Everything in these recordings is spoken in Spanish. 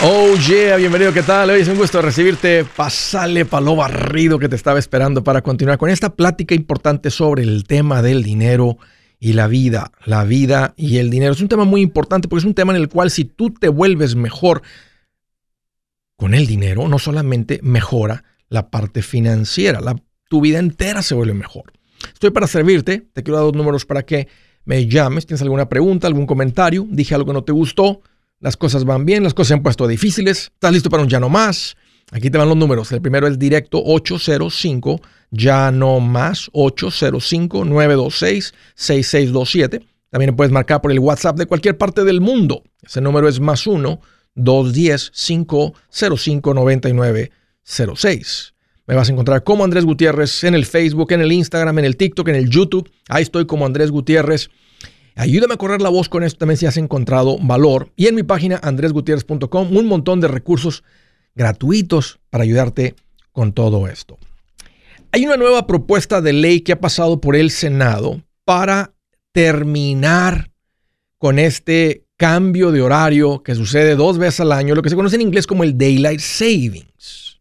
Oh yeah, bienvenido, ¿qué tal? Hoy es un gusto recibirte. Pasale pa' lo barrido que te estaba esperando para continuar con esta plática importante sobre el tema del dinero y la vida. La vida y el dinero. Es un tema muy importante porque es un tema en el cual si tú te vuelves mejor con el dinero, no solamente mejora la parte financiera, tu vida entera se vuelve mejor. Estoy para servirte, te quiero dar dos números para que me llames, tienes alguna pregunta, algún comentario, dije algo que no te gustó las cosas van bien, las cosas se han puesto difíciles. ¿Estás listo para un ya no más? Aquí te van los números. El primero es directo 805, ya no más, 805-926-6627. También puedes marcar por el WhatsApp de cualquier parte del mundo. Ese número es más 1-210-505-9906. Me vas a encontrar como Andrés Gutiérrez en el Facebook, en el Instagram, en el TikTok, en el YouTube. Ahí estoy como Andrés Gutiérrez. Ayúdame a correr la voz con esto también si has encontrado valor. Y en mi página andresgutierrez.com un montón de recursos gratuitos para ayudarte con todo esto. Hay una nueva propuesta de ley que ha pasado por el Senado para terminar con este cambio de horario que sucede dos veces al año, lo que se conoce en inglés como el Daylight Savings.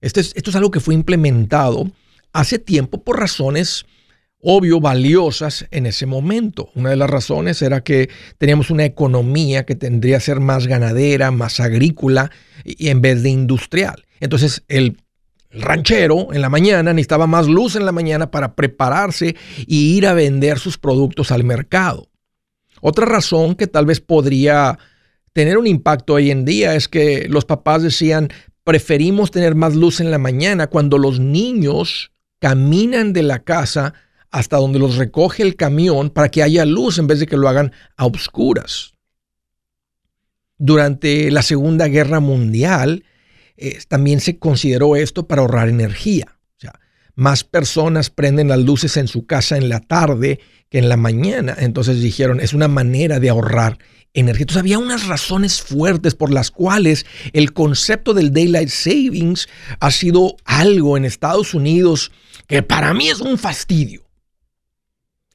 Esto es, esto es algo que fue implementado hace tiempo por razones obvio, valiosas en ese momento. Una de las razones era que teníamos una economía que tendría que ser más ganadera, más agrícola, y en vez de industrial. Entonces, el ranchero en la mañana necesitaba más luz en la mañana para prepararse y ir a vender sus productos al mercado. Otra razón que tal vez podría tener un impacto hoy en día es que los papás decían, preferimos tener más luz en la mañana cuando los niños caminan de la casa hasta donde los recoge el camión para que haya luz en vez de que lo hagan a obscuras. Durante la Segunda Guerra Mundial eh, también se consideró esto para ahorrar energía. O sea, más personas prenden las luces en su casa en la tarde que en la mañana. Entonces dijeron, es una manera de ahorrar energía. Entonces había unas razones fuertes por las cuales el concepto del Daylight Savings ha sido algo en Estados Unidos que para mí es un fastidio.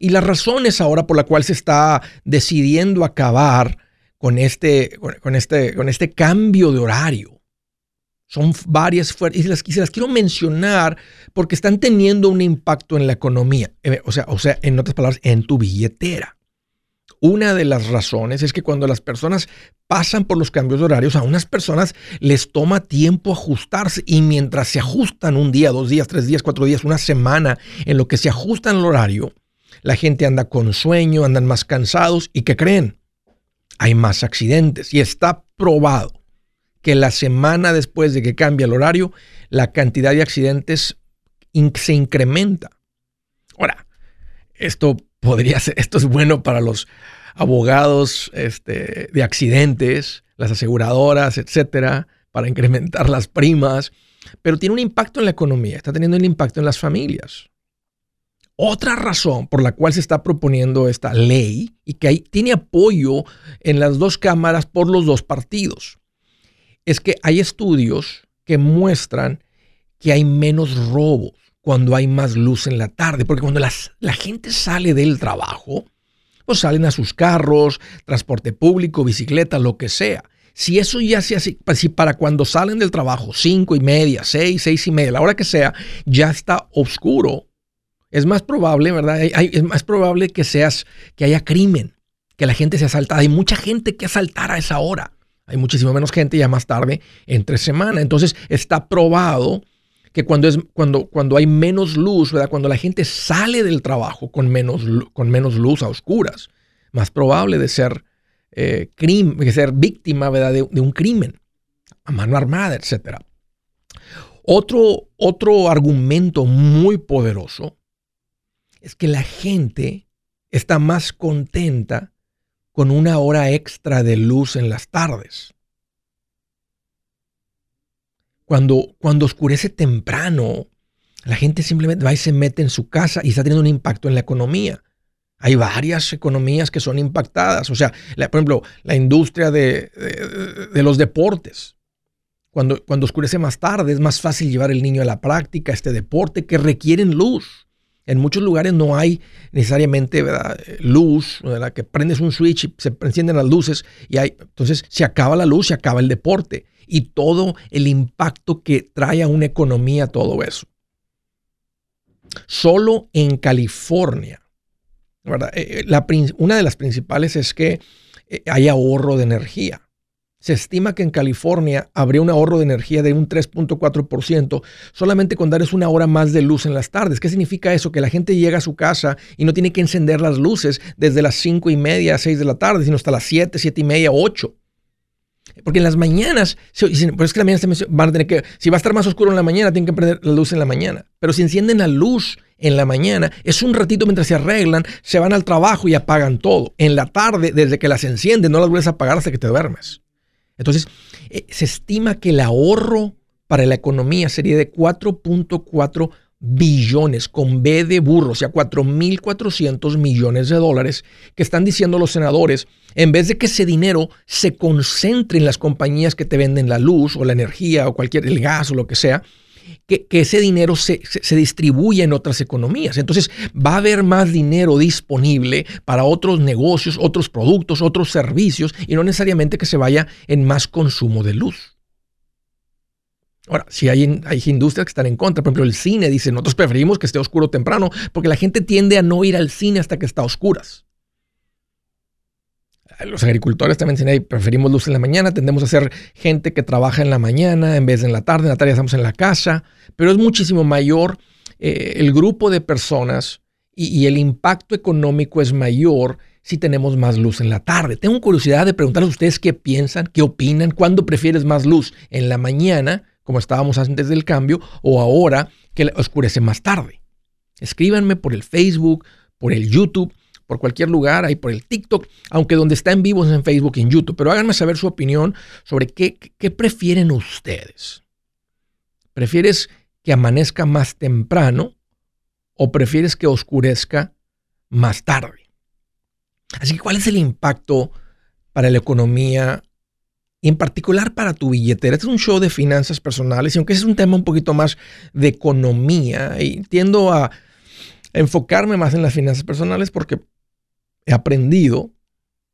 Y las razones ahora por la cual se está decidiendo acabar con este, con este, con este cambio de horario son varias y se, las, las quiero mencionar porque están teniendo un impacto en la economía, eh, o sea, o sea, en otras palabras, en tu billetera. Una de las razones es que cuando las personas pasan por los cambios de horarios, a unas personas les toma tiempo ajustarse y mientras se ajustan un día, dos días, tres días, cuatro días, una semana, en lo que se ajustan el horario, la gente anda con sueño, andan más cansados y ¿qué creen? Hay más accidentes y está probado que la semana después de que cambia el horario, la cantidad de accidentes se incrementa. Ahora, esto podría ser, esto es bueno para los abogados este, de accidentes, las aseguradoras, etcétera, para incrementar las primas, pero tiene un impacto en la economía, está teniendo un impacto en las familias. Otra razón por la cual se está proponiendo esta ley y que tiene apoyo en las dos cámaras por los dos partidos es que hay estudios que muestran que hay menos robos cuando hay más luz en la tarde, porque cuando la gente sale del trabajo, pues salen a sus carros, transporte público, bicicleta, lo que sea. Si eso ya se hace, pues si para cuando salen del trabajo, cinco y media, seis, seis y media, la hora que sea, ya está oscuro, es más probable, ¿verdad? es más probable que seas, que haya crimen, que la gente se asalta. Hay mucha gente que asaltará a esa hora. Hay muchísimo menos gente ya más tarde entre semana. Entonces está probado que cuando, es, cuando, cuando hay menos luz, ¿verdad? Cuando la gente sale del trabajo con menos, con menos luz a oscuras, más probable de ser, eh, de ser víctima ¿verdad? De, de, un crimen a mano armada, etc. Otro, otro argumento muy poderoso es que la gente está más contenta con una hora extra de luz en las tardes. Cuando, cuando oscurece temprano, la gente simplemente va y se mete en su casa y está teniendo un impacto en la economía. Hay varias economías que son impactadas. O sea, por ejemplo, la industria de, de, los deportes. Cuando, cuando oscurece más tarde, es más fácil llevar el niño a la práctica, este deporte que requieren luz. En muchos lugares no hay necesariamente luz, la que prendes un switch y se encienden las luces y hay, entonces se acaba la luz, se acaba el deporte y todo el impacto que trae a una economía todo eso. Solo en California, eh, eh, una de las principales es que eh, hay ahorro de energía. Se estima que en California habría un ahorro de energía de un 3.4% solamente con darles una hora más de luz en las tardes. ¿Qué significa eso? Que la gente llega a su casa y no tiene que encender las luces desde las 5 y media a 6 de la tarde, sino hasta las 7, 7 y media, 8. Porque en las mañanas, pero es que la mañana van a tener que, si va a estar más oscuro en la mañana, tienen que prender la luz en la mañana. Pero si encienden la luz en la mañana, es un ratito mientras se arreglan, se van al trabajo y apagan todo. En la tarde, desde que las encienden, no las vuelves a apagar hasta que te duermes. Entonces, eh, se estima que el ahorro para la economía sería de 4.4 billones con B de burro, o sea, 4.400 millones de dólares que están diciendo los senadores, en vez de que ese dinero se concentre en las compañías que te venden la luz o la energía o cualquier, el gas o lo que sea, que, ese dinero se, se, distribuya en otras economías. Entonces va a haber más dinero disponible para otros negocios, otros productos, otros servicios y no necesariamente que se vaya en más consumo de luz. Ahora, si hay, hay industrias que están en contra, por ejemplo, el cine dice, nosotros preferimos que esté oscuro temprano porque la gente tiende a no ir al cine hasta que está a oscuras los agricultores también dicen, preferimos luz en la mañana, tendemos a ser gente que trabaja en la mañana en vez de en la tarde, en la tarde estamos en la casa, pero es muchísimo mayor eh, el grupo de personas y, el impacto económico es mayor si tenemos más luz en la tarde. Tengo curiosidad de preguntarles a ustedes qué piensan, qué opinan, cuándo prefieres más luz, en la mañana, como estábamos antes del cambio, o ahora que oscurece más tarde. Escríbanme por el Facebook, por el YouTube por cualquier lugar, ahí por el TikTok, aunque donde está en vivo es en Facebook y en YouTube. Pero háganme saber su opinión sobre qué, qué prefieren ustedes. ¿Prefieres que amanezca más temprano o prefieres que oscurezca más tarde? Así que, ¿cuál es el impacto para la economía y en particular para tu billetera? Este es un show de finanzas personales y aunque es un tema un poquito más de economía, y tiendo a enfocarme más en las finanzas personales porque he aprendido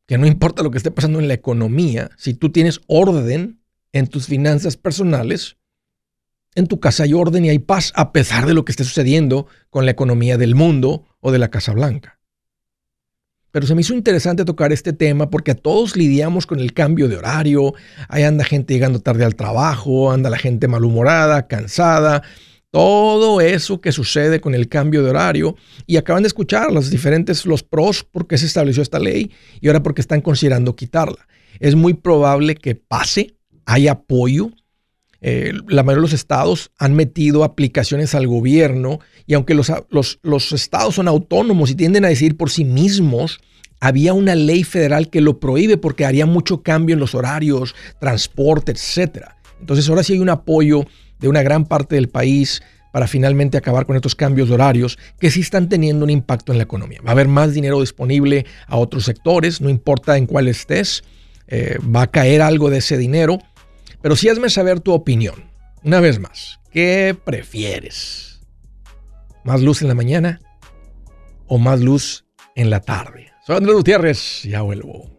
que no importa lo que esté pasando en la economía, si tú tienes orden en tus finanzas personales, en tu casa hay orden y hay paz a pesar de lo que esté sucediendo con la economía del mundo o de la Casa Blanca. Pero se me hizo interesante tocar este tema porque a todos lidiamos con el cambio de horario, ahí anda gente llegando tarde al trabajo, anda la gente malhumorada, cansada, todo eso que sucede con el cambio de horario y acaban de escuchar los diferentes, los pros por qué se estableció esta ley y ahora porque están considerando quitarla. Es muy probable que pase, hay apoyo. Eh, la mayoría de los estados han metido aplicaciones al gobierno y aunque los, los, los estados son autónomos y tienden a decir por sí mismos, había una ley federal que lo prohíbe porque haría mucho cambio en los horarios, transporte, etc. Entonces ahora sí hay un apoyo de una gran parte del país para finalmente acabar con estos cambios de horarios que sí están teniendo un impacto en la economía. Va a haber más dinero disponible a otros sectores, no importa en cuál estés, eh, va a caer algo de ese dinero, pero sí hazme saber tu opinión. Una vez más, ¿qué prefieres? ¿Más luz en la mañana o más luz en la tarde? Soy Andrés Gutiérrez, ya vuelvo.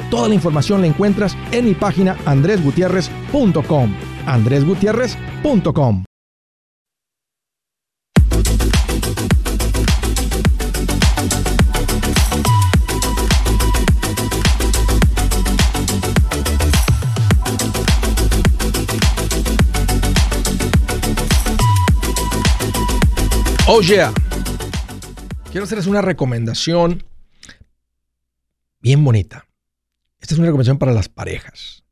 Toda la información la encuentras en mi página andresgutierrez.com. andresgutierrez.com. Oh yeah. Quiero hacerles una recomendación bien bonita. Esta es una recomendación para las parejas.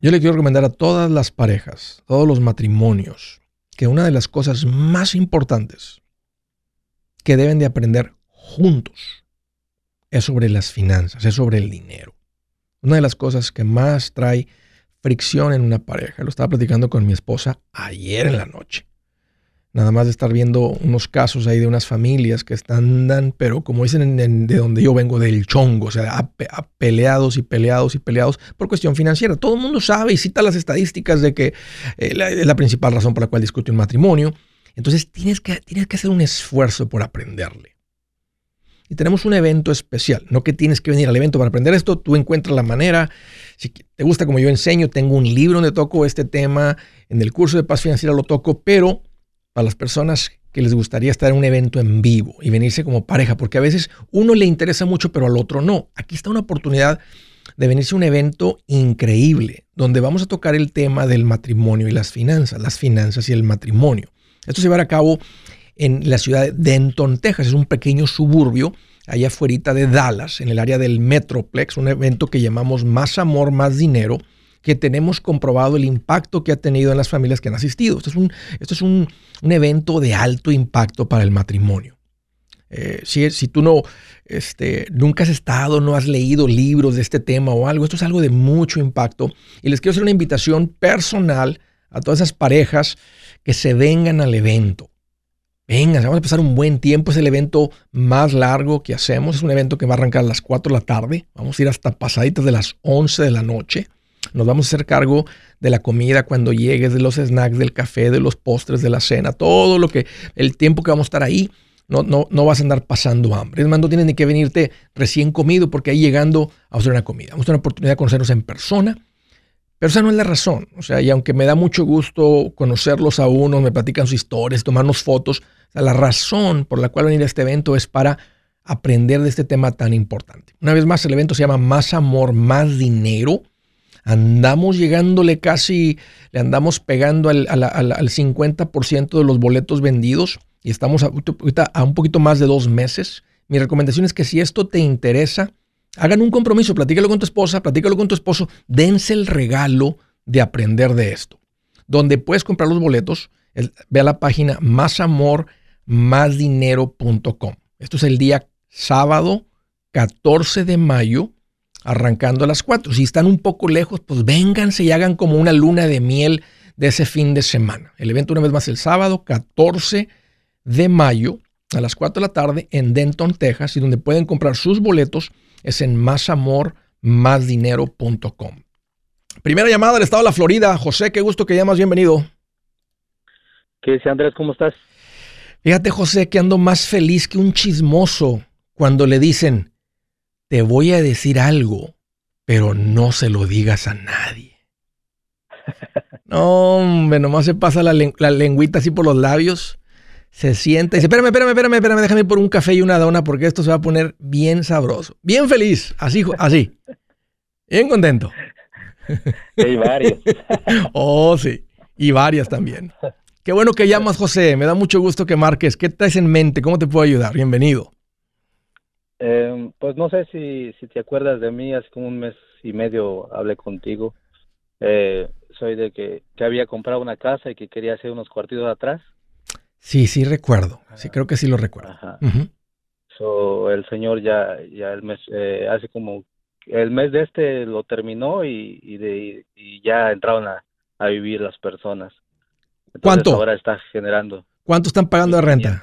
Yo le quiero recomendar a todas las parejas, todos los matrimonios, que una de las cosas más importantes que deben de aprender juntos es sobre las finanzas, es sobre el dinero. Una de las cosas que más trae fricción en una pareja, lo estaba platicando con mi esposa ayer en la noche nada más de estar viendo unos casos ahí de unas familias que están, pero como dicen de donde yo vengo, del chongo, o sea, peleados y peleados y peleados por cuestión financiera. Todo el mundo sabe y cita las estadísticas de que es eh, la, principal razón por la cual discute un matrimonio. Entonces tienes que, tienes que hacer un esfuerzo por aprenderle. Y tenemos un evento especial, no que tienes que venir al evento para aprender esto, tú encuentras la manera. Si te gusta como yo enseño, tengo un libro donde toco este tema, en el curso de paz financiera lo toco, pero a las personas que les gustaría estar en un evento en vivo y venirse como pareja, porque a veces uno le interesa mucho, pero al otro no. Aquí está una oportunidad de venirse a un evento increíble, donde vamos a tocar el tema del matrimonio y las finanzas, las finanzas y el matrimonio. Esto se va a cabo en la ciudad de Denton, Texas. Es un pequeño suburbio allá afuera de Dallas, en el área del Metroplex, un evento que llamamos Más Amor, Más Dinero, que tenemos comprobado el impacto que ha tenido en las familias que han asistido. Esto es un, esto es un, evento de alto impacto para el matrimonio. Eh, si, si, tú no, este, nunca has estado, no has leído libros de este tema o algo, esto es algo de mucho impacto. Y les quiero hacer una invitación personal a todas esas parejas que se vengan al evento. Vengan, vamos a pasar un buen tiempo. Es el evento más largo que hacemos. Es un evento que va a arrancar a las 4 de la tarde. Vamos a ir hasta pasaditas de las 11 de la noche. Nos vamos a hacer cargo de la comida cuando llegues, de los snacks, del café, de los postres, de la cena, todo lo que, el tiempo que vamos a estar ahí, no, no, no vas a andar pasando hambre. Es más, no tienes ni que venirte recién comido porque ahí llegando a hacer una comida. Vamos a tener una oportunidad de conocernos en persona. Pero esa no es la razón. O sea, y aunque me da mucho gusto conocerlos a uno, me platican sus historias, tomarnos fotos, la razón por la cual venir a este evento es para aprender de este tema tan importante. Una vez más, el evento se llama Más Amor, Más Dinero andamos llegándole casi, le andamos pegando al, 50% de los boletos vendidos y estamos ahorita a un poquito más de dos meses. Mi recomendación es que si esto te interesa, hagan un compromiso, platícalo con tu esposa, platícalo con tu esposo, dense el regalo de aprender de esto. Donde puedes comprar los boletos, ve a la página másamormásdinero.com. Esto es el día sábado 14 de mayo arrancando a las 4. Si están un poco lejos, pues vénganse y hagan como una luna de miel de ese fin de semana. El evento una vez más el sábado 14 de mayo a las 4 de la tarde en Denton, Texas, y donde pueden comprar sus boletos es en másamormásdinero.com. Primera llamada del estado de la Florida. José, qué gusto que llamas, bienvenido. ¿Qué dice Andrés? ¿Cómo estás? Fíjate, José, que ando más feliz que un chismoso cuando le dicen, te voy a decir algo, pero no se lo digas a nadie. No, hombre, nomás se pasa la, lengüita así por los labios, se sienta y dice, espérame, espérame, espérame, espérame, déjame por un café y una dona porque esto se va a poner bien sabroso, bien feliz, así, así, bien contento. Hay varios. oh, sí, y varias también. Qué bueno que llamas, José. Me da mucho gusto que marques. ¿Qué traes en mente? ¿Cómo te puedo ayudar? Bienvenido. Eh, pues no sé si, si te acuerdas de mí, hace como un mes y medio hablé contigo. Eh, soy de que, que había comprado una casa y que quería hacer unos cuartitos atrás. Sí, sí recuerdo. Sí, creo que sí lo recuerdo. Ajá. so, el señor ya, ya el mes, eh, hace como el mes de este lo terminó y, y, de, y ya entraron a, a, vivir las personas. Entonces, ¿Cuánto? Ahora está generando. ¿Cuánto están pagando de renta?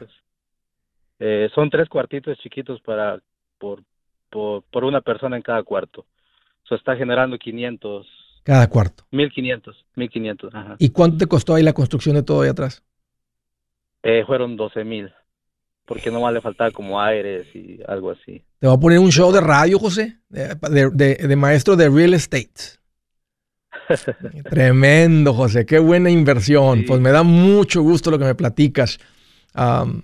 Eh, son tres cuartitos chiquitos para por, por, por una persona en cada cuarto. So, está generando 500. Cada cuarto. 1500, 1500. Ajá. ¿Y cuánto te costó ahí la construcción de todo ahí atrás? Eh, fueron 12 mil. Porque nomás le faltaba como aires y algo así. Te voy a poner un show de radio, José, de, de, de maestro de real estate. Tremendo, José. Qué buena inversión. Sí. Pues me da mucho gusto lo que me platicas. Um,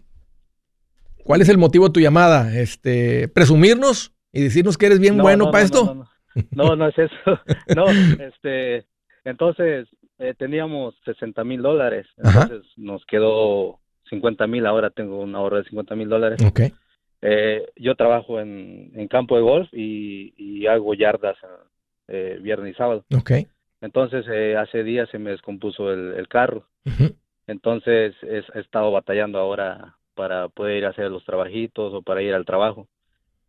¿Cuál es el motivo de tu llamada? Este, ¿Presumirnos y decirnos que eres bien no, bueno no, para no, esto? No, no, es eso. No, este, entonces eh, teníamos 60 mil dólares. Entonces Ajá. nos quedó 50 mil. Ahora tengo un ahorro de 50 mil dólares. Okay. Eh, yo trabajo en, en, campo de golf y, y hago yardas eh, viernes y sábado. Okay. Entonces, eh, hace días se me descompuso el, el carro. Uh -huh. Entonces, es, he estado batallando ahora para poder ir a hacer los trabajitos o para ir al trabajo.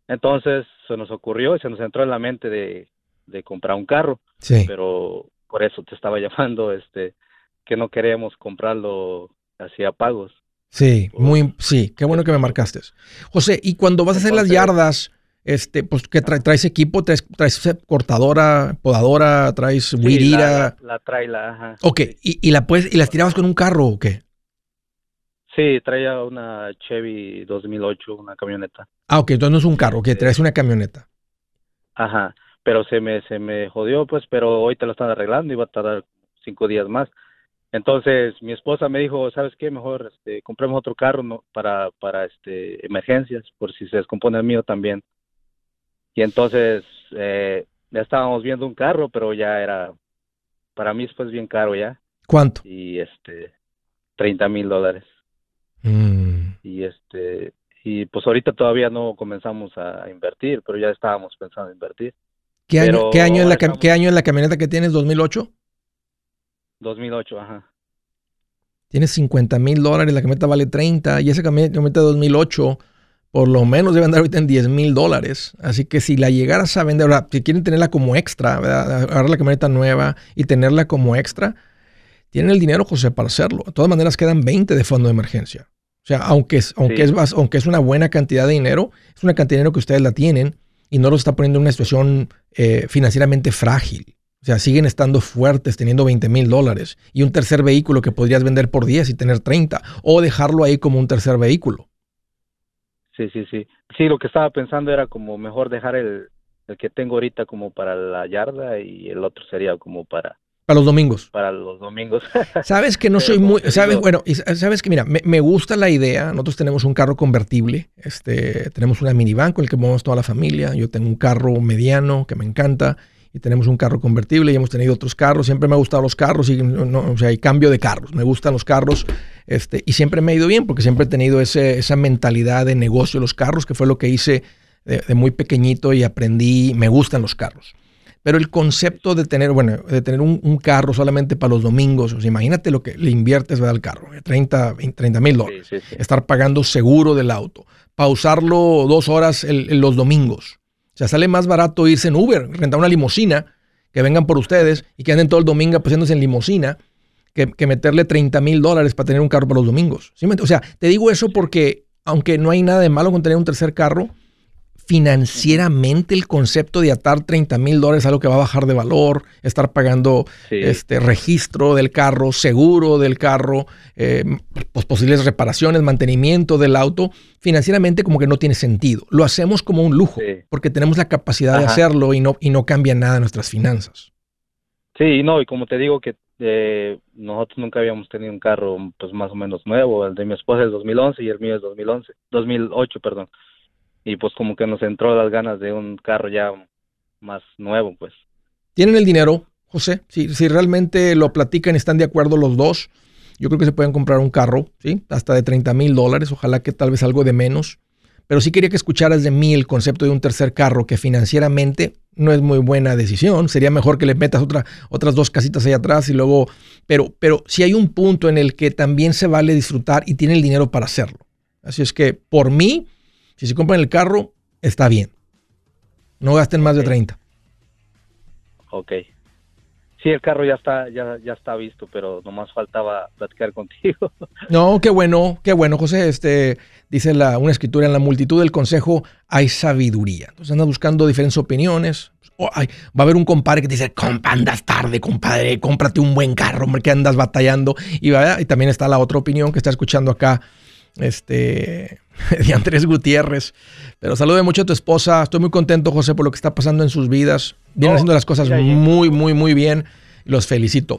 Entonces, se nos ocurrió y se nos entró en la mente de, de comprar un carro. Sí. Pero por eso te estaba llamando, este, que no queríamos comprarlo así a pagos. Sí, muy, sí, qué bueno que me marcaste. José, y cuando vas a hacer las yardas, este, pues que tra traes equipo, traes, traes, cortadora, podadora, traes sí, weed la, la, la, ajá. Ok, ¿Y, ¿Y, la puedes, y las tirabas con un carro o qué? Sí, traía una Chevy 2008, una camioneta. Ah, ok, entonces no es un carro, que traes una camioneta. Ajá, pero se me, se me jodió, pues, pero hoy te lo están arreglando y va a tardar cinco días más. Entonces mi esposa me dijo, ¿sabes qué? Mejor este, compremos otro carro ¿no? para, para este, emergencias, por si se descompone el mío también. Y entonces eh, ya estábamos viendo un carro, pero ya era, para mí fue bien caro ya. ¿Cuánto? Y este, 30 mil dólares. Mm. Y este, y pues ahorita todavía no comenzamos a invertir, pero ya estábamos pensando en invertir. ¿Qué año, ¿qué año, en la, estamos... ¿qué año en la camioneta que tienes? ¿2008? 2008, ajá. Tienes 50 mil dólares, la camioneta vale 30 y esa camioneta de 2008 por lo menos debe andar ahorita en 10 mil dólares. Así que si la llegaras a vender, ahora, si quieren tenerla como extra, ¿verdad? agarrar la camioneta nueva y tenerla como extra, tienen el dinero, José, para hacerlo. De todas maneras, quedan 20 de fondo de emergencia. O sea, aunque es, aunque, sí. es, aunque es una buena cantidad de dinero, es una cantidad de dinero que ustedes la tienen y no los está poniendo en una situación eh, financieramente frágil. O sea, siguen estando fuertes teniendo 20 mil dólares y un tercer vehículo que podrías vender por 10 y tener 30 o dejarlo ahí como un tercer vehículo. Sí, sí, sí. Sí, lo que estaba pensando era como mejor dejar el, el que tengo ahorita como para la yarda y el otro sería como para... Para los domingos. Para los domingos. sabes que no soy muy... Sabes, bueno, sabes que mira, me, me, gusta la idea. Nosotros tenemos un carro convertible. Este, tenemos una minivan con el que movemos toda la familia. Yo tengo un carro mediano que me encanta y tenemos un carro convertible y hemos tenido otros carros. Siempre me han gustado los carros y no, o sea, hay cambio de carros. Me gustan los carros este, y siempre me ha ido bien porque siempre he tenido ese, esa mentalidad de negocio de los carros, que fue lo que hice de, de, muy pequeñito y aprendí. Me gustan los carros. Pero el concepto de tener, bueno, de tener un, un carro solamente para los domingos, o sea, imagínate lo que le inviertes ¿verdad, al carro, 30 mil dólares. Sí, sí, sí. Estar pagando seguro del auto, pausarlo dos horas el, el, los domingos. O sea, sale más barato irse en Uber, rentar una limusina, que vengan por ustedes y que anden todo el domingo paseándose en limusina, que, que meterle 30 mil dólares para tener un carro para los domingos. O sea, te digo eso porque, aunque no hay nada de malo con tener un tercer carro, financieramente el concepto de atar 30 mil dólares a algo que va a bajar de valor, estar pagando sí. este registro del carro, seguro del carro, eh, pues posibles reparaciones, mantenimiento del auto, financieramente como que no tiene sentido. Lo hacemos como un lujo, sí. porque tenemos la capacidad Ajá. de hacerlo y no, y no cambia nada nuestras finanzas. Sí, no, y como te digo que eh, nosotros nunca habíamos tenido un carro pues más o menos nuevo, el de mi esposa es 2011 y el mío es 2011, 2008, perdón y pues como que nos entró las ganas de un carro ya más nuevo, pues. ¿Tienen el dinero, José? Si, si realmente lo platican y están de acuerdo los dos, Yo creo que se pueden comprar un carro, ¿sí? Hasta de 30 mil dólares, ojalá que tal vez algo de menos. Pero sí quería que escucharas de mí el concepto de un tercer carro que financieramente no es muy buena decisión. Sería mejor que le metas otra, otras dos casitas ahí atrás y luego... Pero, pero sí hay un punto en el que también se vale disfrutar y tiene el dinero para hacerlo. Así es que por mí, si se compran el carro, está bien. No gasten más de 30. Ok. Sí, el carro ya está, ya, ya está visto, pero nomás faltaba platicar contigo. No, qué bueno, qué bueno, José. Este dice la, una escritura en la multitud del consejo hay sabiduría. Entonces andas buscando diferentes opiniones. Oh, va a haber un compadre que te dice, compa, andas tarde, compadre, cómprate un buen carro, hombre, que andas batallando. Y, y también está la otra opinión que está escuchando acá, este, de Andrés Gutiérrez. Pero salude mucho a tu esposa. Estoy muy contento, José, por lo que está pasando en sus vidas. Vienen haciendo las cosas muy, muy, muy bien. Los felicito.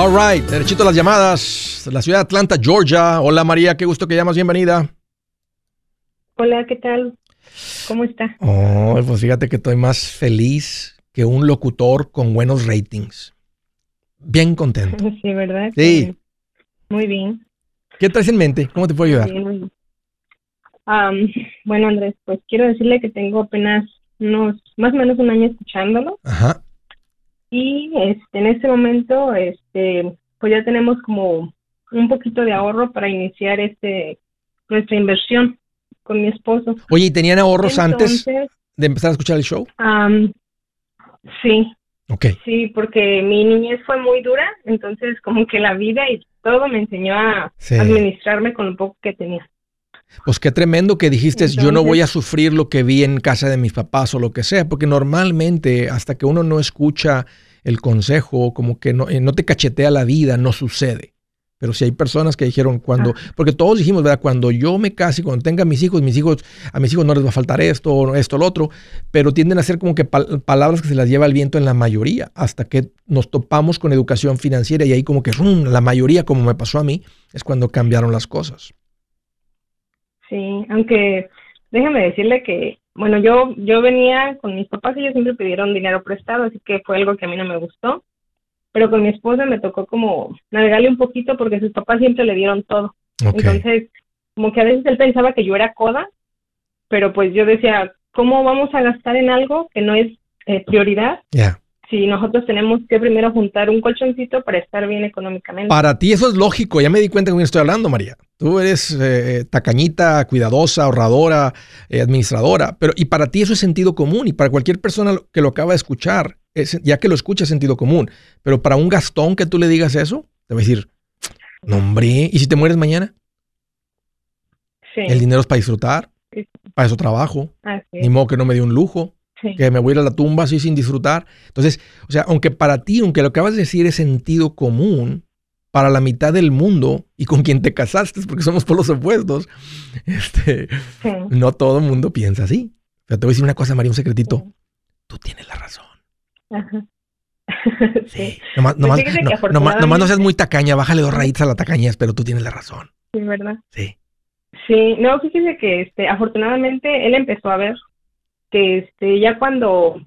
All right, derechito a las llamadas. La ciudad de Atlanta, Georgia. Hola María, qué gusto que llamas, bienvenida. Hola, ¿qué tal? ¿Cómo está? Oh, pues fíjate que estoy más feliz que un locutor con buenos ratings. Bien contento. Sí, ¿verdad? Sí. Muy bien. ¿Qué traes en mente? ¿Cómo te puedo ayudar? bueno, Andrés, pues quiero decirle que tengo apenas unos, más o menos un año escuchándolo. Ajá. Y este, en este momento, este, pues ya tenemos como un poquito de ahorro para iniciar este nuestra inversión con mi esposo. Oye, ¿y tenían ahorros antes de empezar a escuchar el show? sí. Ok. Sí, porque mi niñez fue muy dura, entonces como que la vida y todo me enseñó a administrarme con lo poco que tenía. Pues qué tremendo que dijiste, yo no voy a sufrir lo que vi en casa de mis papás o lo que sea, porque normalmente hasta que uno no escucha el consejo, como que no, eh, no te cachetea la vida, no sucede. Pero si hay personas que dijeron cuando, ah. porque todos dijimos, ¿verdad? Cuando yo me case, cuando tenga mis hijos, mis hijos, a mis hijos no les va a faltar esto, o esto, lo otro, pero tienden a ser como que palabras que se las lleva el viento en la mayoría, hasta que nos topamos con educación financiera y ahí como que la mayoría, como me pasó a mí, es cuando cambiaron las cosas. Sí, aunque déjame decirle que, bueno, yo, yo venía con mis papás y ellos siempre pidieron dinero prestado, así que fue algo que a mí no me gustó. Pero con mi esposa me tocó como navegarle un poquito porque sus papás siempre le dieron todo. Entonces, como que a veces él pensaba que yo era coda, pero pues yo decía, ¿cómo vamos a gastar en algo que no es eh, prioridad? Si nosotros tenemos que primero juntar un colchoncito para estar bien económicamente. Para ti eso es lógico, ya me di cuenta con quién estoy hablando, María. Tú eres eh, tacañita, cuidadosa, ahorradora, eh, administradora, pero y para ti eso es sentido común y para cualquier persona que lo acaba de escuchar, ya que lo escucha es sentido común, pero para un Gastón que tú le digas eso, te va a decir, no hombre, ¿y si te mueres mañana? Sí. El dinero es para disfrutar, para eso trabajo, ni modo que no me dé un lujo que me voy a ir a la tumba así sin disfrutar. Entonces, o sea, aunque para ti, aunque lo acabas de decir es sentido común, para la mitad del mundo y con quien te casaste, porque somos por los opuestos, este, no todo el mundo piensa así. O sea, te voy a decir una cosa, María, un secretito. Tú tienes la razón. Ajá. sí. Nomás, pues no, seas muy tacaña, bájale dos rayitas a la tacañez, pero tú tienes la razón. Sí, ¿verdad? Sí. Sí, no, fíjese que este, afortunadamente él empezó a ver que este, ya cuando,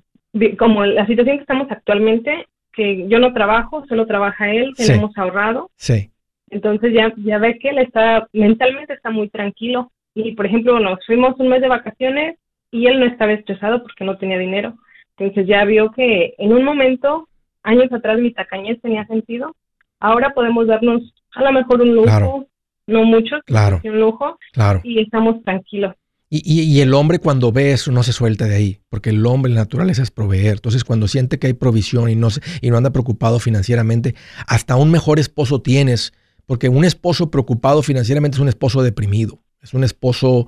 como la situación que estamos actualmente, que yo no trabajo, solo trabaja él, tenemos ahorrado. Sí. Entonces ya, ya ve que él está, mentalmente está muy tranquilo. Y por ejemplo, nos fuimos un mes de vacaciones y él no estaba estresado porque no tenía dinero. Entonces ya vio que en un momento, años atrás, mi tacañez tenía sentido. Ahora podemos darnos a lo mejor un lujo, no mucho, claro. un lujo, claro. y estamos tranquilos. Y, y, el hombre cuando ve eso no se suelta de ahí, porque el hombre, la naturaleza es proveer. Entonces cuando siente que hay provisión y no, y no anda preocupado financieramente, hasta un mejor esposo tienes, porque un esposo preocupado financieramente es un esposo deprimido, es un esposo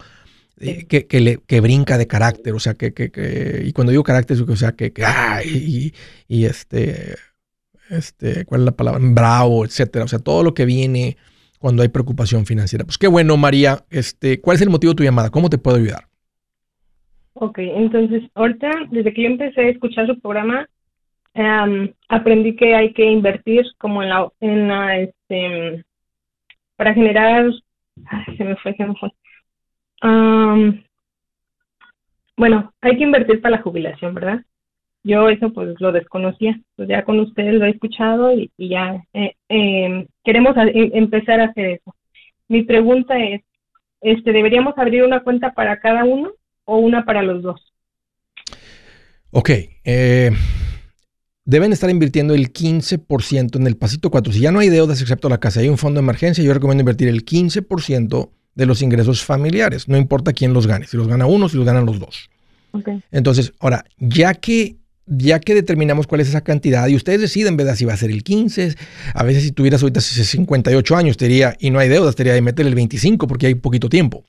eh, que, que, le, que brinca de carácter, o sea, que, que, y cuando digo carácter, o sea, que, y, y, este, este, ¿cuál es la palabra? Bravo, etcétera, o sea, todo lo que viene cuando hay preocupación financiera. Pues qué bueno, María. Este, ¿Cuál es el motivo de tu llamada? ¿Cómo te puedo ayudar? Ok, entonces, ahorita, desde que yo empecé a escuchar su programa, aprendí que hay que invertir como en la, este, para generar, se me fue, se me fue. bueno, hay que invertir para la jubilación, ¿verdad? Yo eso pues lo desconocía, pues ya con ustedes lo he escuchado y, ya eh, em, queremos em, empezar a hacer eso. Mi pregunta es, este, ¿deberíamos abrir una cuenta para cada uno o una para los dos? Ok, eh, deben estar invirtiendo el 15% en el pasito 4. Si ya no hay deudas excepto la casa, hay un fondo de emergencia, yo recomiendo invertir el 15% de los ingresos familiares, no importa quién los gane, si los gana uno, si los ganan los dos. Okay. Entonces, ahora, ya que ya que determinamos cuál es esa cantidad y ustedes deciden, ¿verdad? Si va a ser el 15, a veces si tuvieras ahorita 58 años, te diría, y no hay deudas, te diría de meter el 25 porque hay poquito tiempo.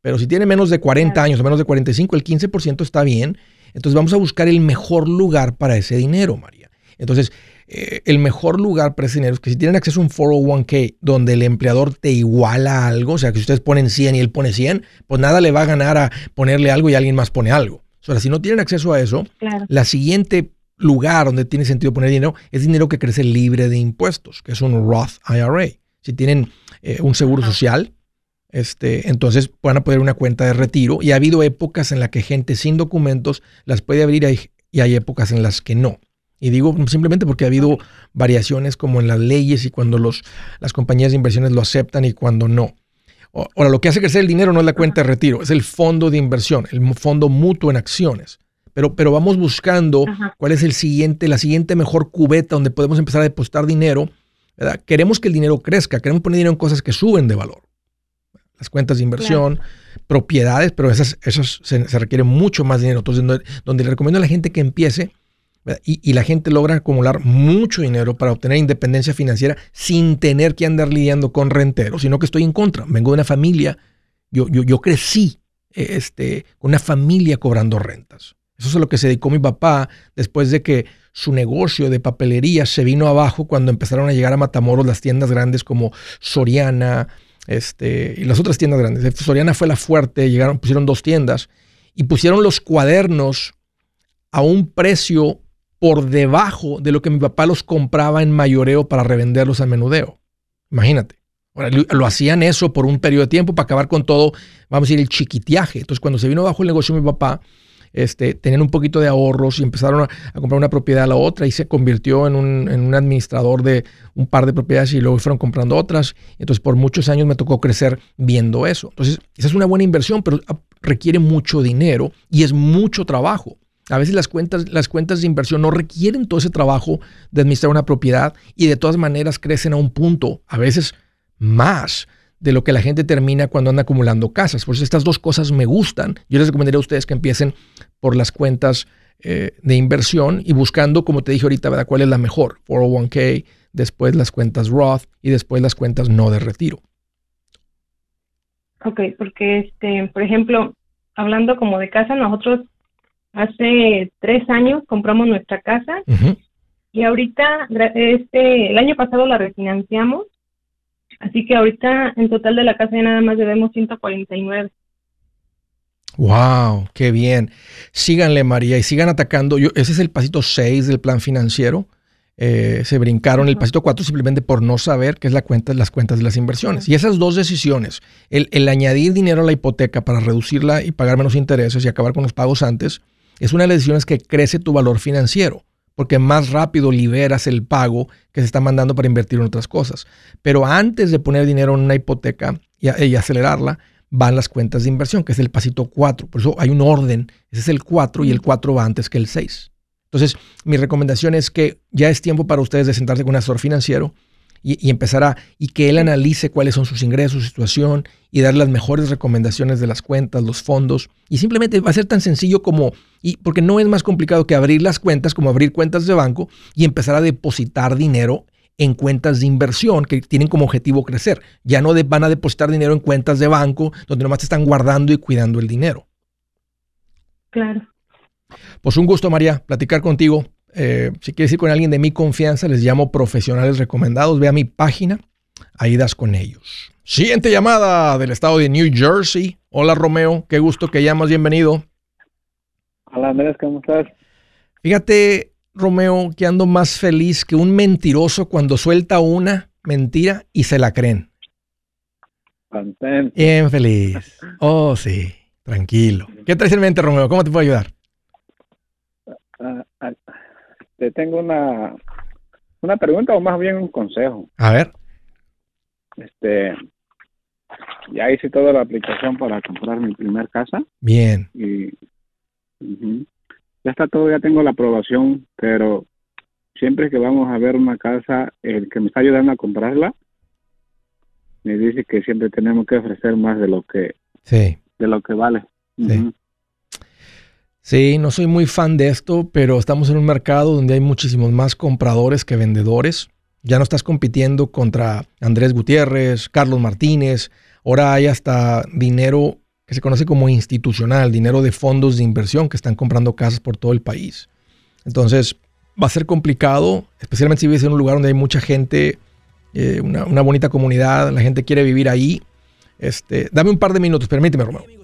Pero si tiene menos de 40 años o menos de 45, el 15% está bien. Entonces vamos a buscar el mejor lugar para ese dinero, María. Entonces, eh, el mejor lugar para ese dinero es que si tienen acceso a un 401k donde el empleador te iguala algo, o sea, que si ustedes ponen 100 y él pone 100, pues nada le va a ganar a ponerle algo y alguien más pone algo. Ahora, si no tienen acceso a eso, la siguiente lugar donde tiene sentido poner dinero es dinero que crece libre de impuestos, que es un Roth IRA. Si tienen eh, un seguro social, este, entonces van a poner una cuenta de retiro. Y ha habido épocas en las que gente sin documentos las puede abrir y hay épocas en las que no. Y digo simplemente porque ha habido variaciones como en las leyes y cuando los, las compañías de inversiones lo aceptan y cuando no. Ahora, lo que hace crecer el dinero no es la cuenta de retiro, es el fondo de inversión, el fondo mutuo en acciones. Pero, pero vamos buscando cuál es el siguiente, la siguiente mejor cubeta donde podemos empezar a depositar dinero. Queremos que el dinero crezca, queremos poner dinero en cosas que suben de valor. Las cuentas de inversión, propiedades, pero esas, esas se, requiere mucho más dinero. Entonces, donde, donde le recomiendo a la gente que empiece y, la gente logra acumular mucho dinero para obtener independencia financiera sin tener que andar lidiando con renteros, sino que estoy en contra. Vengo de una familia, yo, yo, yo crecí este, con una familia cobrando rentas. Eso es a lo que se dedicó mi papá después de que su negocio de papelería se vino abajo cuando empezaron a llegar a Matamoros las tiendas grandes como Soriana este, y las otras tiendas grandes. Soriana fue la fuerte, llegaron, pusieron dos tiendas y pusieron los cuadernos a un precio por debajo de lo que mi papá los compraba en mayoreo para revenderlos a menudeo. Imagínate. Ahora, lo hacían eso por un periodo de tiempo para acabar con todo, vamos a decir, el chiquitiaje. Entonces, cuando se vino bajo el negocio de mi papá, este, tenían un poquito de ahorros y empezaron a, comprar una propiedad a la otra y se convirtió en un, en un, administrador de un par de propiedades y luego fueron comprando otras. Entonces, por muchos años me tocó crecer viendo eso. Entonces, esa es una buena inversión, pero requiere mucho dinero y es mucho trabajo. A veces las cuentas, las cuentas de inversión no requieren todo ese trabajo de administrar una propiedad y de todas maneras crecen a un punto, a veces más de lo que la gente termina cuando anda acumulando casas. Por eso estas dos cosas me gustan. Yo les recomendaría a ustedes que empiecen por las cuentas eh, de inversión y buscando, como te dije ahorita, ¿verdad? cuál es la mejor. 401k, después las cuentas Roth y después las cuentas no de retiro. Ok, porque, este, por ejemplo, hablando como de casa, nosotros Hace tres años compramos nuestra casa y ahorita, este, el año pasado la refinanciamos, así que ahorita en total de la casa ya nada más debemos 149. Wow, qué bien. Síganle, María, y sigan atacando. Yo, ese es el pasito 6 del plan financiero. Eh, se brincaron el pasito 4 simplemente por no saber qué es la cuenta, las cuentas de las inversiones. Y esas dos decisiones, el, el, añadir dinero a la hipoteca para reducirla y pagar menos intereses y acabar con los pagos antes, es una de las decisiones que crece tu valor financiero. porque más rápido liberas el pago que se está mandando para invertir en otras cosas. Pero antes de poner dinero en una hipoteca y, y acelerarla, van las cuentas de inversión, que es el pasito 4. Por eso hay un orden. Ese es el 4 y el 4 va antes que el 6. Entonces, mi recomendación es que ya es tiempo para ustedes de sentarse con un asesor financiero y, empezar a, y que él analice cuáles son sus ingresos, su situación y dar las mejores recomendaciones de las cuentas, los fondos. Y simplemente va a ser tan sencillo como, y porque no es más complicado que abrir las cuentas, como abrir cuentas de banco y empezar a depositar dinero en cuentas de inversión que tienen como objetivo crecer. Ya no van a depositar dinero en cuentas de banco donde nomás te están guardando y cuidando el dinero. Claro. Pues un gusto, María, platicar contigo. Eh, si quieres ir con alguien de mi confianza, les llamo profesionales recomendados. Ve a mi página, ahí das con ellos. Siguiente llamada del estado de New Jersey. Hola Romeo, qué gusto que llamas, bienvenido. Hola Andrés, ¿cómo estás? Fíjate, Romeo, que ando más feliz que un mentiroso cuando suelta una mentira y se la creen. Contento. Bien feliz. Oh, sí, tranquilo. ¿Qué traes en mente, Romeo? ¿Cómo te puedo ayudar? Ah, ah, te tengo una, una pregunta o más bien un consejo. A ver. Este, ya hice toda la aplicación para comprar mi primer casa. Bien. Y ya está todo, ya tengo la aprobación, pero siempre que vamos a ver una casa, el que me está ayudando a comprarla me dice que siempre tenemos que ofrecer más de lo que sí. de lo que vale. Sí. Sí, no soy muy fan de esto, pero estamos en un mercado donde hay muchísimos más compradores que vendedores. Ya no estás compitiendo contra Andrés Gutiérrez, Carlos Martínez. Ahora hay hasta dinero que se conoce como institucional, dinero de fondos de inversión que están comprando casas por todo el país. Entonces, va a ser complicado, especialmente si vives en un lugar donde hay mucha gente, eh, una, bonita comunidad, la gente quiere vivir ahí. Este, dame un par de minutos, permíteme, Romeo.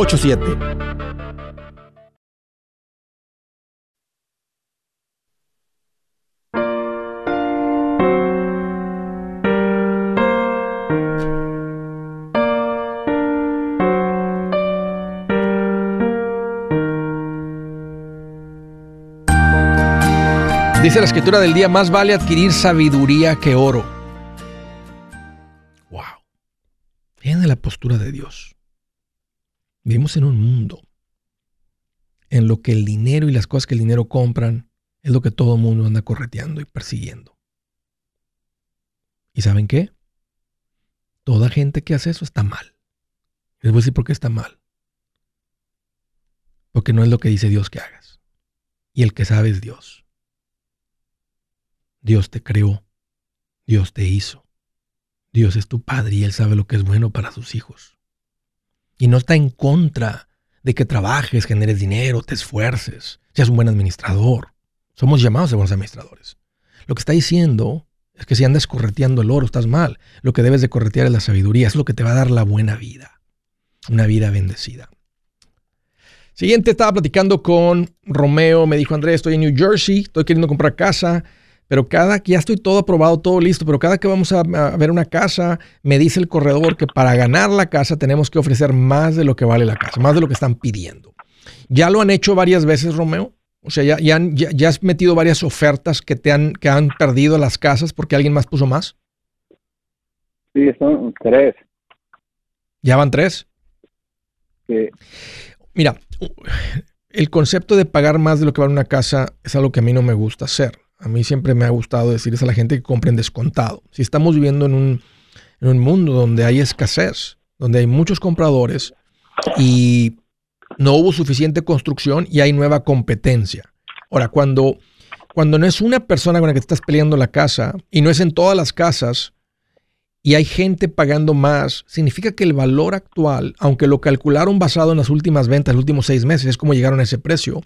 8887 844 748 8887 Dice la escritura del día, más vale adquirir sabiduría que oro. Wow. Viene la postura de Dios. Vivimos en un mundo en lo que el dinero y las cosas que el dinero compran es lo que todo el mundo anda correteando y persiguiendo. ¿Y saben qué? Toda gente que hace eso está mal. Les voy a decir por qué está mal. Porque no es lo que dice Dios que hagas. Y el que sabe es Dios. Dios te creó, Dios te hizo. Dios es tu padre y Él sabe lo que es bueno para sus hijos. Y no está en contra de que trabajes, generes dinero, te esfuerces, seas un buen administrador. Somos llamados a buenos administradores. Lo que está diciendo es que si andas correteando el oro, estás mal. Lo que debes de corretear es la sabiduría. Es lo que te va a dar la buena vida. Una vida bendecida. Siguiente, estaba platicando con Romeo. Me dijo, Andrés, estoy en New Jersey, estoy queriendo comprar casa. Pero cada que ya estoy todo aprobado, todo listo, pero cada que vamos a, ver una casa, me dice el corredor que para ganar la casa tenemos que ofrecer más de lo que vale la casa, más de lo que están pidiendo. ¿Ya lo han hecho varias veces, Romeo? O sea, ¿ya, ya, has metido varias ofertas que, te han, que han perdido las casas porque alguien más puso más? Sí, son tres. ¿Ya van tres? Sí. Mira, el concepto de pagar más de lo que vale una casa es algo que a mí no me gusta hacer. A mí siempre me ha gustado decirles a la gente que compren descontado. Si estamos viviendo en un, mundo donde hay escasez, donde hay muchos compradores y no hubo suficiente construcción y hay nueva competencia. Ahora, cuando, cuando no es una persona con la que estás peleando la casa y no es en todas las casas y hay gente pagando más, significa que el valor actual, aunque lo calcularon basado en las últimas ventas, los últimos seis meses, es como llegaron a ese precio,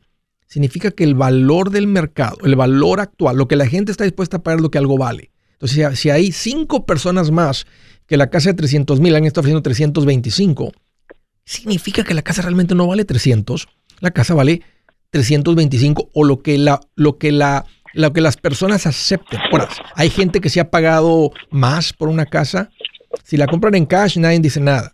significa que el valor del mercado, el valor actual, lo que la gente está dispuesta a pagar es lo que algo vale. Entonces, si hay cinco personas más que la casa de 300 mil han estado ofreciendo 325, significa que la casa realmente no vale 300, la casa vale 325 o lo que la, lo que la, lo que las personas acepten. Ahora, hay gente que se ha pagado más por una casa. Si la compran en cash, nadie dice nada.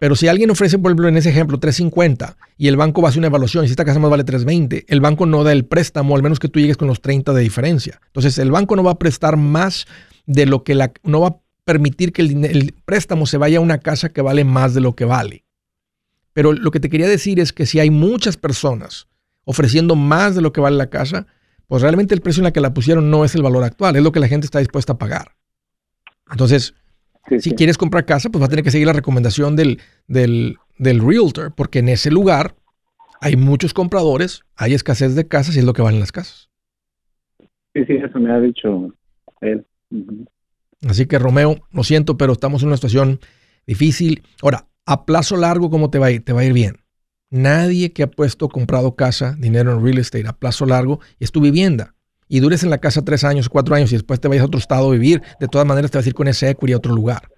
Pero si alguien ofrece, por ejemplo, en ese ejemplo, 350 y el banco va a hacer una evaluación y si esta casa más vale 320, el banco no da el préstamo, al menos que tú llegues con los 30 de diferencia. Entonces, el banco no va a prestar más de lo que la, no va a permitir que el, el préstamo se vaya a una casa que vale más de lo que vale. Pero lo que te quería decir es que si hay muchas personas ofreciendo más de lo que vale la casa, pues realmente el precio en la que la pusieron no es el valor actual, es lo que la gente está dispuesta a pagar. Entonces, si quieres comprar casa, pues vas a tener que seguir la recomendación del, del, del realtor, porque en ese lugar hay muchos compradores, hay escasez de casas y es lo que valen las casas. Sí, sí, eso me ha dicho él. Así que Romeo, lo siento, pero estamos en una situación difícil. Ahora, a plazo largo, ¿cómo te va a ir? Te va a ir bien. Nadie que ha puesto, comprado casa, dinero en real estate a plazo largo, es tu vivienda. Y dures en la casa tres años, cuatro años y después te vayas a otro estado a vivir, de todas maneras te vas a ir con ese equity a otro lugar.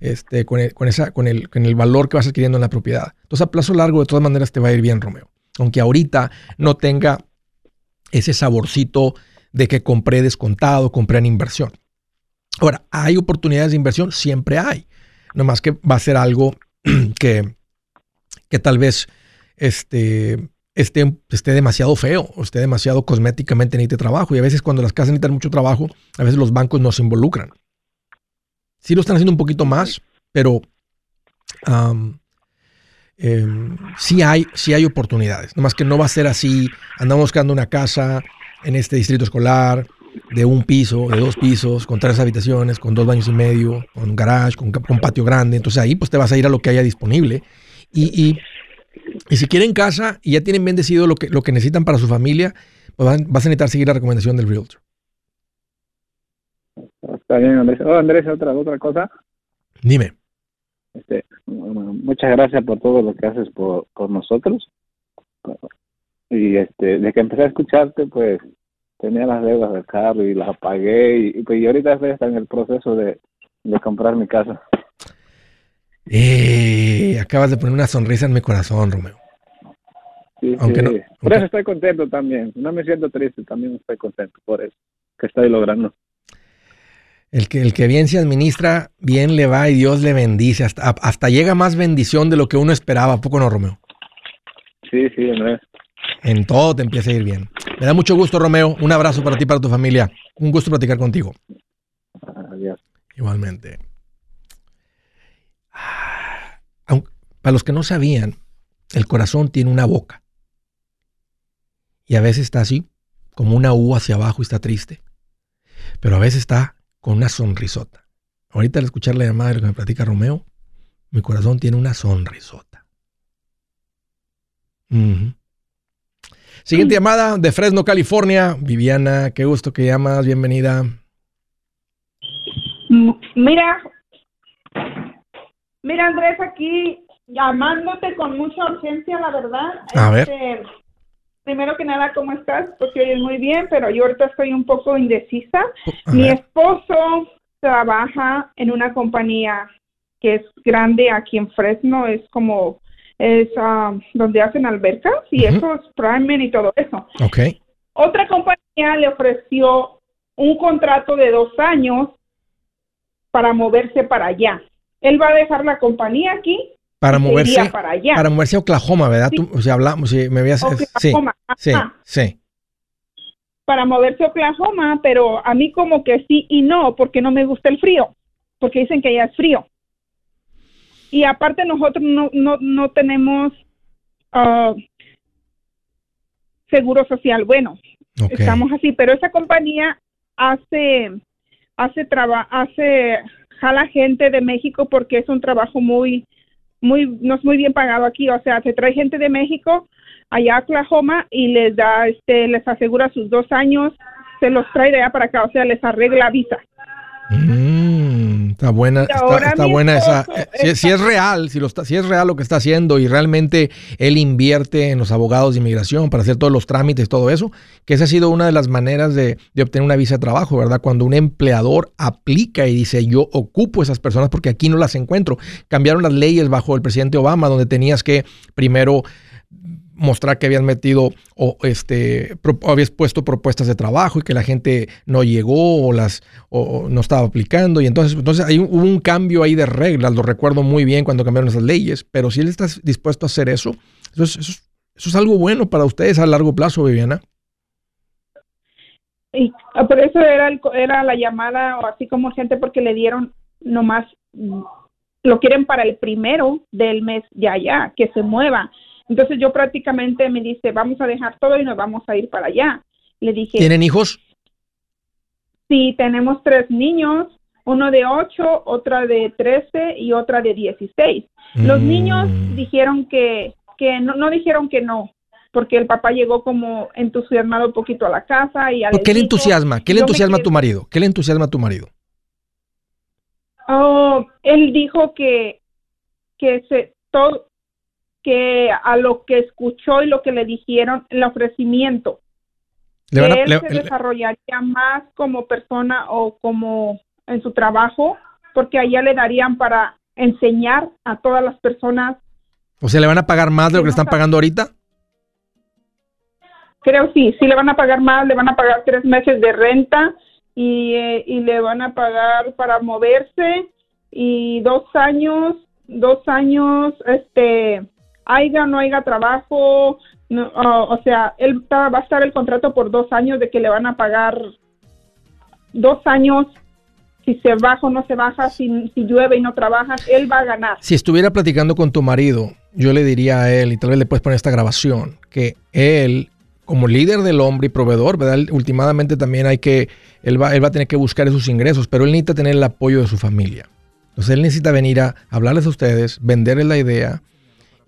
Este, con, el, con, esa, con, el, con el valor que vas adquiriendo en la propiedad. Entonces, a plazo largo, de todas maneras, te va a ir bien, Romeo. Aunque ahorita no tenga ese saborcito de que compré descontado, compré en inversión. Ahora, ¿hay oportunidades de inversión? Siempre hay. Nomás que va a ser algo que, que tal vez este, esté, esté demasiado feo o esté demasiado cosméticamente necesite trabajo. Y a veces cuando las casas necesitan mucho trabajo, a veces los bancos no se involucran. Sí lo están haciendo un poquito más, pero em, sí, hay, sí hay oportunidades. Nomás que no va a ser así. Andamos buscando una casa en este distrito escolar de un piso, de dos pisos, con tres habitaciones, con dos baños y medio, con garage, con, con patio grande. Entonces ahí pues te vas a ir a lo que haya disponible. Y, y, si quieren casa y ya tienen bien decidido lo que, lo que necesitan para su familia, pues vas a necesitar seguir la recomendación del realtor. Está bien, Andrés. Oh, Andrés, otra, otra cosa. Dime. Este, muchas gracias por todo lo que haces por, por nosotros. Y este, desde que empecé a escucharte, pues tenía las deudas del carro y las pagué y, pues, y ahorita estoy en el proceso de, comprar mi casa. Eh, acabas de poner una sonrisa en mi corazón, Romeo. Sí, aunque No, por eso estoy contento también. No me siento triste, también estoy contento por eso que estoy logrando. El que, el que bien se administra, bien le va y Dios le bendice. Hasta, hasta llega más bendición de lo que uno esperaba. poco no, Romeo? Sí, sí, Andrés. En todo te empieza a ir bien. Me da mucho gusto, Romeo. Un abrazo para ti y para tu familia. Un gusto platicar contigo. Adiós. Igualmente. Para los que no sabían, el corazón tiene una boca. Y a veces está así, como una U hacia abajo y está triste. Pero a veces está con una sonrisota. Ahorita al escuchar la llamada de lo que me platica Romeo, mi corazón tiene una sonrisota. Siguiente llamada de Fresno, California. Viviana, qué gusto que llamas. Bienvenida. Mira, mira Andrés, aquí llamándote con mucha urgencia, la verdad. A ver. Este, primero que nada, ¿cómo estás? Porque oyes muy bien, pero yo ahorita estoy un poco indecisa. Mi esposo trabaja en una compañía que es grande aquí en Fresno, es como es ah, donde hacen albercas y eso es Prime y todo eso. Okay. Otra compañía le ofreció un contrato de dos años para moverse para allá. Él va a dejar la compañía aquí para moverse para allá. Para moverse a Oklahoma, ¿verdad? o sea, hablamos, si me habías Oklahoma. Sí, sí, sí. Para moverse a Oklahoma, pero a mí como que sí y no, porque no me gusta el frío, porque dicen que allá es frío. Y aparte nosotros no, no, no tenemos uh, seguro social bueno. Estamos así, pero esa compañía hace hace traba, hace jala gente de México porque es un trabajo muy, muy, no es muy bien pagado aquí. O sea, se trae gente de México allá a Oklahoma y les da, este, les asegura sus dos años, se los trae de allá para acá, o sea, les arregla visa. Mm, está buena, está, buena esa. Eh, si, es real, si, lo está, si es real lo que está haciendo y realmente él invierte en los abogados de inmigración para hacer todos los trámites todo eso, que esa ha sido una de las maneras de, de, obtener una visa de trabajo, ¿verdad? Cuando un empleador aplica y dice yo ocupo esas personas porque aquí no las encuentro. Cambiaron las leyes bajo el presidente Obama donde tenías que primero mostrar que habías metido o este habías puesto propuestas de trabajo y que la gente no llegó o las o no estaba aplicando. Y entonces entonces hay hubo un cambio ahí de reglas. Lo recuerdo muy bien cuando cambiaron esas leyes. Pero si él está dispuesto a hacer eso eso es, eso, es algo bueno para ustedes a largo plazo Viviana. Y ah, por eso era era la llamada o así como gente porque le dieron nomás mm, lo quieren para el primero del mes de allá que se mueva entonces yo prácticamente me dice, vamos a dejar todo y nos vamos a ir para allá. Le dije, ¿tienen hijos? Sí, tenemos tres niños, uno de ocho, otra de trece y otra de dieciséis. Los mm. niños dijeron que, que no, no dijeron que no, porque el papá llegó como entusiasmado un poquito a la casa y ¿Qué le entusiasma? ¿Qué le entusiasma a tu marido? ¿Qué le entusiasma a tu marido? Oh, él dijo que que se todo que a lo que escuchó y lo que le dijeron, el ofrecimiento. que él se desarrollaría más como persona o como en su trabajo, porque allá le darían para enseñar a todas las personas. O sea, ¿le van a pagar más de lo que le están pagando ahorita? Creo sí, sí le van a pagar más, le van a pagar tres meses de renta y, eh, y le van a pagar para moverse y dos años, dos años, este, haya o no haya trabajo, o sea, él va a estar el contrato por dos años de que le van a pagar dos años si se baja o no se baja, si, llueve y no trabaja, él va a ganar. Si estuviera platicando con tu marido, yo le diría a él, y tal vez le puedes poner esta grabación, que él, como líder del hombre y proveedor, ¿verdad? Últimamente también hay que, él va, él va a tener que buscar esos ingresos, pero él necesita tener el apoyo de su familia. Entonces él necesita venir a hablarles a ustedes, venderles la idea,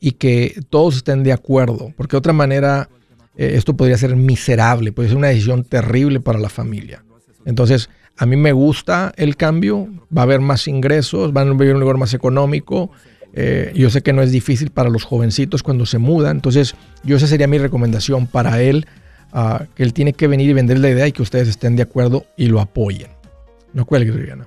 y que todos estén de acuerdo, porque de otra manera eh, esto podría ser miserable, puede ser una decisión terrible para la familia. Entonces, a mí me gusta el cambio, va a haber más ingresos, van a vivir un lugar más económico. Eh, yo sé que no es difícil para los jovencitos cuando se mudan, entonces yo esa sería mi recomendación para él, uh, que él tiene que venir y vender la idea y que ustedes estén de acuerdo y lo apoyen. No cuelgues, Viviana.